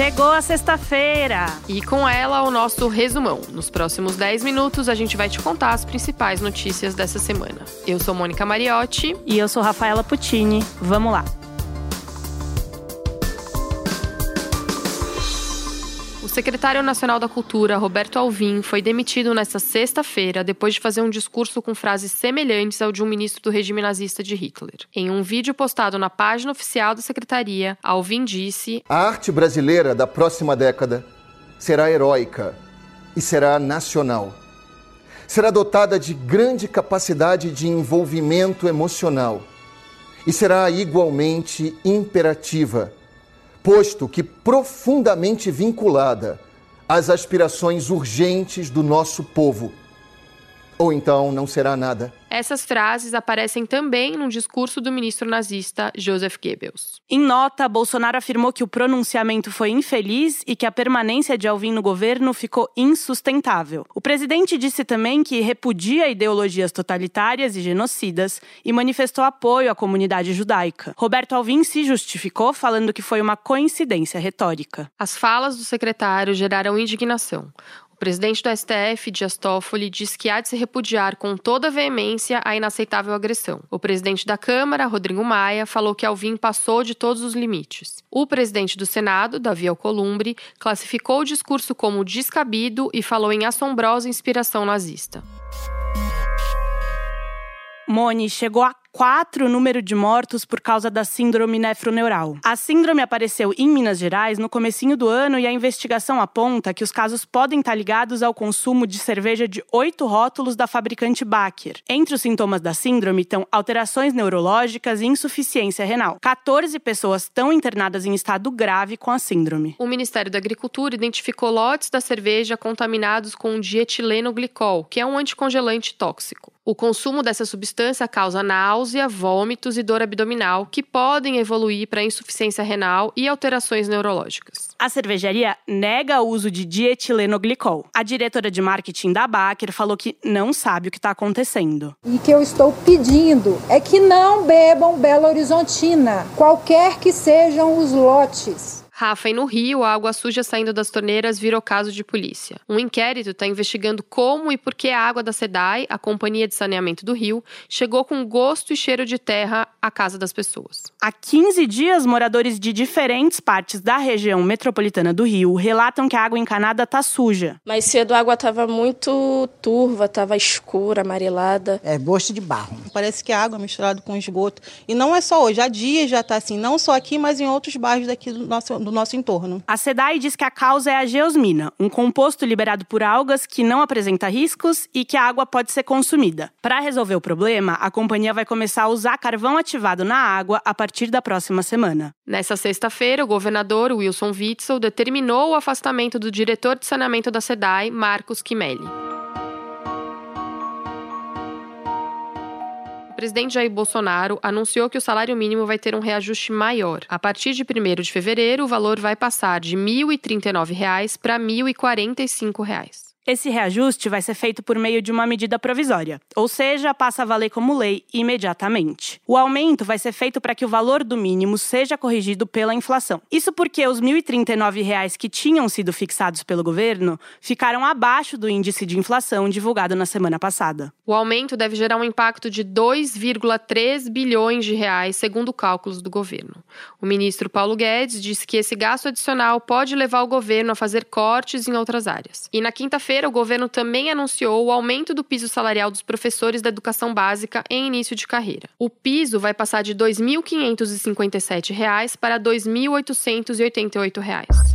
Chegou a sexta-feira! E com ela, o nosso resumão. Nos próximos 10 minutos, a gente vai te contar as principais notícias dessa semana. Eu sou Mônica Mariotti. E eu sou Rafaela Puccini. Vamos lá! Secretário nacional da Cultura, Roberto Alvim, foi demitido nesta sexta-feira depois de fazer um discurso com frases semelhantes ao de um ministro do regime nazista de Hitler. Em um vídeo postado na página oficial da secretaria, Alvim disse: A arte brasileira da próxima década será heróica e será nacional. Será dotada de grande capacidade de envolvimento emocional e será igualmente imperativa posto que profundamente vinculada às aspirações urgentes do nosso povo. Ou então não será nada. Essas frases aparecem também no discurso do ministro nazista Joseph Goebbels. Em nota, Bolsonaro afirmou que o pronunciamento foi infeliz e que a permanência de Alvim no governo ficou insustentável. O presidente disse também que repudia ideologias totalitárias e genocidas e manifestou apoio à comunidade judaica. Roberto Alvim se justificou falando que foi uma coincidência retórica. As falas do secretário geraram indignação presidente do STF, Dias Toffoli, diz que há de se repudiar com toda veemência a inaceitável agressão. O presidente da Câmara, Rodrigo Maia, falou que Alvim passou de todos os limites. O presidente do Senado, Davi Alcolumbre, classificou o discurso como descabido e falou em assombrosa inspiração nazista. Moni chegou a quatro o número de mortos por causa da síndrome nefroneural. A síndrome apareceu em Minas Gerais no comecinho do ano e a investigação aponta que os casos podem estar ligados ao consumo de cerveja de oito rótulos da fabricante Baker. Entre os sintomas da síndrome estão alterações neurológicas e insuficiência renal. 14 pessoas estão internadas em estado grave com a síndrome. O Ministério da Agricultura identificou lotes da cerveja contaminados com dietileno glicol, que é um anticongelante tóxico. O consumo dessa substância causa náusea, vômitos e dor abdominal, que podem evoluir para insuficiência renal e alterações neurológicas. A cervejaria nega o uso de dietilenoglicol. A diretora de marketing da Baker falou que não sabe o que está acontecendo. E que eu estou pedindo é que não bebam Belo Horizontina, qualquer que sejam os lotes. Rafa, e no Rio, a água suja saindo das torneiras virou caso de polícia. Um inquérito está investigando como e por que a água da SEDAI, a Companhia de Saneamento do Rio, chegou com gosto e cheiro de terra à casa das pessoas. Há 15 dias, moradores de diferentes partes da região metropolitana do Rio relatam que a água encanada está suja. Mais cedo a água estava muito turva, estava escura, amarelada. É gosto de barro. Parece que a água é misturada com esgoto. E não é só hoje, há dias já está assim, não só aqui, mas em outros bairros daqui do nosso, do do nosso entorno. A SEDAI diz que a causa é a geosmina, um composto liberado por algas que não apresenta riscos e que a água pode ser consumida. Para resolver o problema, a companhia vai começar a usar carvão ativado na água a partir da próxima semana. Nessa sexta-feira, o governador Wilson Witzel determinou o afastamento do diretor de saneamento da SEDAI, Marcos Kimelli. Presidente Jair Bolsonaro anunciou que o salário mínimo vai ter um reajuste maior. A partir de 1 de fevereiro, o valor vai passar de R$ 1.039 para R$ 1.045. Esse reajuste vai ser feito por meio de uma medida provisória, ou seja, passa a valer como lei imediatamente. O aumento vai ser feito para que o valor do mínimo seja corrigido pela inflação. Isso porque os R$ 1.039 que tinham sido fixados pelo governo ficaram abaixo do índice de inflação divulgado na semana passada. O aumento deve gerar um impacto de 2,3 bilhões de reais, segundo cálculos do governo. O ministro Paulo Guedes disse que esse gasto adicional pode levar o governo a fazer cortes em outras áreas. E na quinta-feira, feira o governo também anunciou o aumento do piso salarial dos professores da educação básica em início de carreira. O piso vai passar de R$ 2.557 para R$ 2.888.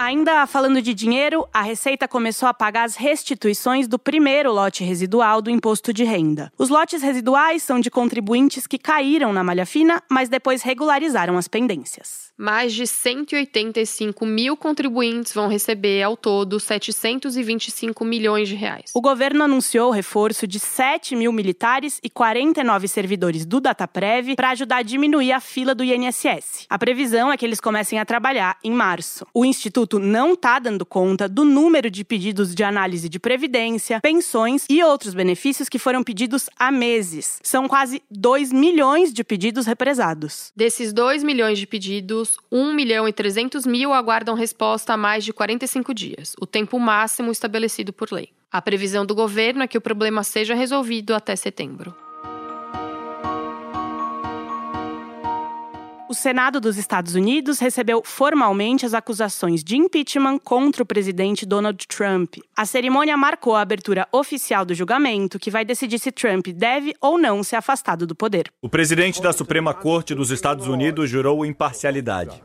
Ainda falando de dinheiro, a Receita começou a pagar as restituições do primeiro lote residual do imposto de renda. Os lotes residuais são de contribuintes que caíram na malha fina, mas depois regularizaram as pendências mais de 185 mil contribuintes vão receber ao todo 725 milhões de reais. O governo anunciou o reforço de 7 mil militares e 49 servidores do Dataprev para ajudar a diminuir a fila do INSS. A previsão é que eles comecem a trabalhar em março. O Instituto instituto não está dando conta do número de pedidos de análise de previdência, pensões e outros benefícios que foram pedidos há meses. São quase 2 milhões de pedidos represados. Desses 2 milhões de pedidos, 1 milhão e 300 mil aguardam resposta há mais de 45 dias, o tempo máximo estabelecido por lei. A previsão do governo é que o problema seja resolvido até setembro. O Senado dos Estados Unidos recebeu formalmente as acusações de impeachment contra o presidente Donald Trump. A cerimônia marcou a abertura oficial do julgamento, que vai decidir se Trump deve ou não ser afastado do poder. O presidente da Suprema Corte dos Estados Unidos jurou imparcialidade.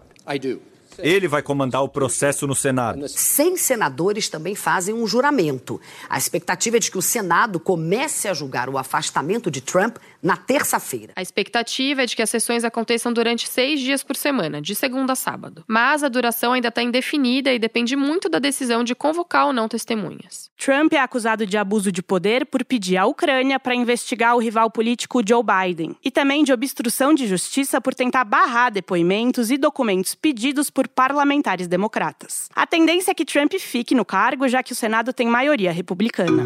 Ele vai comandar o processo no Senado. Cem senadores também fazem um juramento. A expectativa é de que o Senado comece a julgar o afastamento de Trump na terça-feira. A expectativa é de que as sessões aconteçam durante seis dias por semana, de segunda a sábado. Mas a duração ainda está indefinida e depende muito da decisão de convocar ou não testemunhas. Trump é acusado de abuso de poder por pedir à Ucrânia para investigar o rival político Joe Biden e também de obstrução de justiça por tentar barrar depoimentos e documentos pedidos por parlamentares democratas. A tendência é que Trump fique no cargo, já que o Senado tem maioria republicana.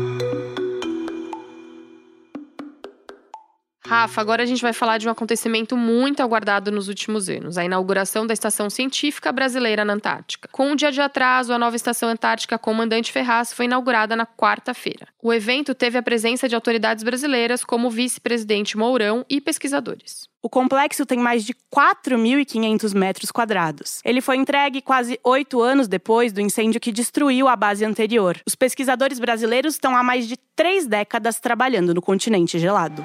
Rafa, agora a gente vai falar de um acontecimento muito aguardado nos últimos anos: a inauguração da Estação Científica Brasileira na Antártica. Com um dia de atraso, a nova Estação Antártica Comandante Ferraz foi inaugurada na quarta-feira. O evento teve a presença de autoridades brasileiras, como o vice-presidente Mourão e pesquisadores. O complexo tem mais de 4.500 metros quadrados. Ele foi entregue quase oito anos depois do incêndio que destruiu a base anterior. Os pesquisadores brasileiros estão há mais de três décadas trabalhando no continente gelado.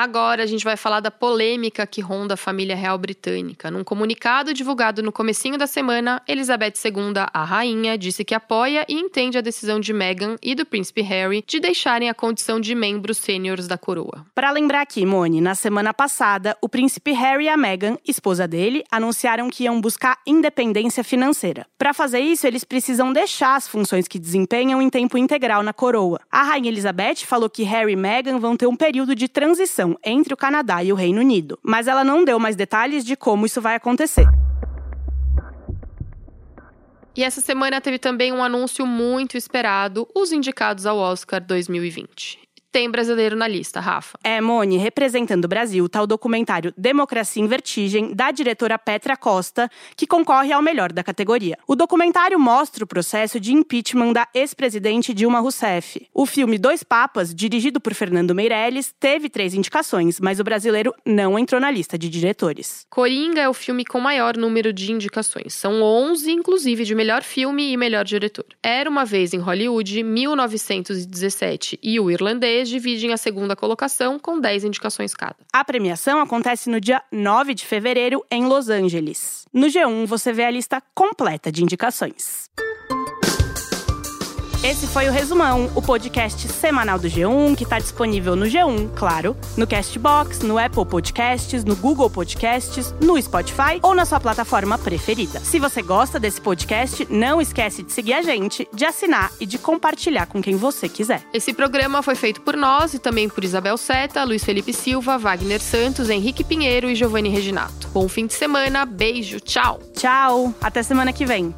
Agora a gente vai falar da polêmica que ronda a família real britânica. Num comunicado divulgado no comecinho da semana, Elizabeth II, a rainha, disse que apoia e entende a decisão de Meghan e do príncipe Harry de deixarem a condição de membros sêniores da coroa. Para lembrar aqui, Mone, na semana passada, o príncipe Harry e a Meghan, esposa dele, anunciaram que iam buscar independência financeira. Para fazer isso, eles precisam deixar as funções que desempenham em tempo integral na coroa. A rainha Elizabeth falou que Harry e Meghan vão ter um período de transição entre o Canadá e o Reino Unido, mas ela não deu mais detalhes de como isso vai acontecer. E essa semana teve também um anúncio muito esperado: os indicados ao Oscar 2020 tem brasileiro na lista, Rafa. É, Mone, representando o Brasil, tá o documentário Democracia em Vertigem, da diretora Petra Costa, que concorre ao melhor da categoria. O documentário mostra o processo de impeachment da ex-presidente Dilma Rousseff. O filme Dois Papas, dirigido por Fernando Meirelles, teve três indicações, mas o brasileiro não entrou na lista de diretores. Coringa é o filme com maior número de indicações. São 11, inclusive, de melhor filme e melhor diretor. Era uma vez em Hollywood, 1917 e o irlandês dividem a segunda colocação com 10 indicações cada. A premiação acontece no dia 9 de fevereiro em Los Angeles. No G1 você vê a lista completa de indicações. Esse foi o Resumão, o podcast semanal do G1, que está disponível no G1, claro, no Castbox, no Apple Podcasts, no Google Podcasts, no Spotify ou na sua plataforma preferida. Se você gosta desse podcast, não esquece de seguir a gente, de assinar e de compartilhar com quem você quiser. Esse programa foi feito por nós e também por Isabel Seta, Luiz Felipe Silva, Wagner Santos, Henrique Pinheiro e Giovanni Reginato. Bom fim de semana, beijo, tchau! Tchau, até semana que vem.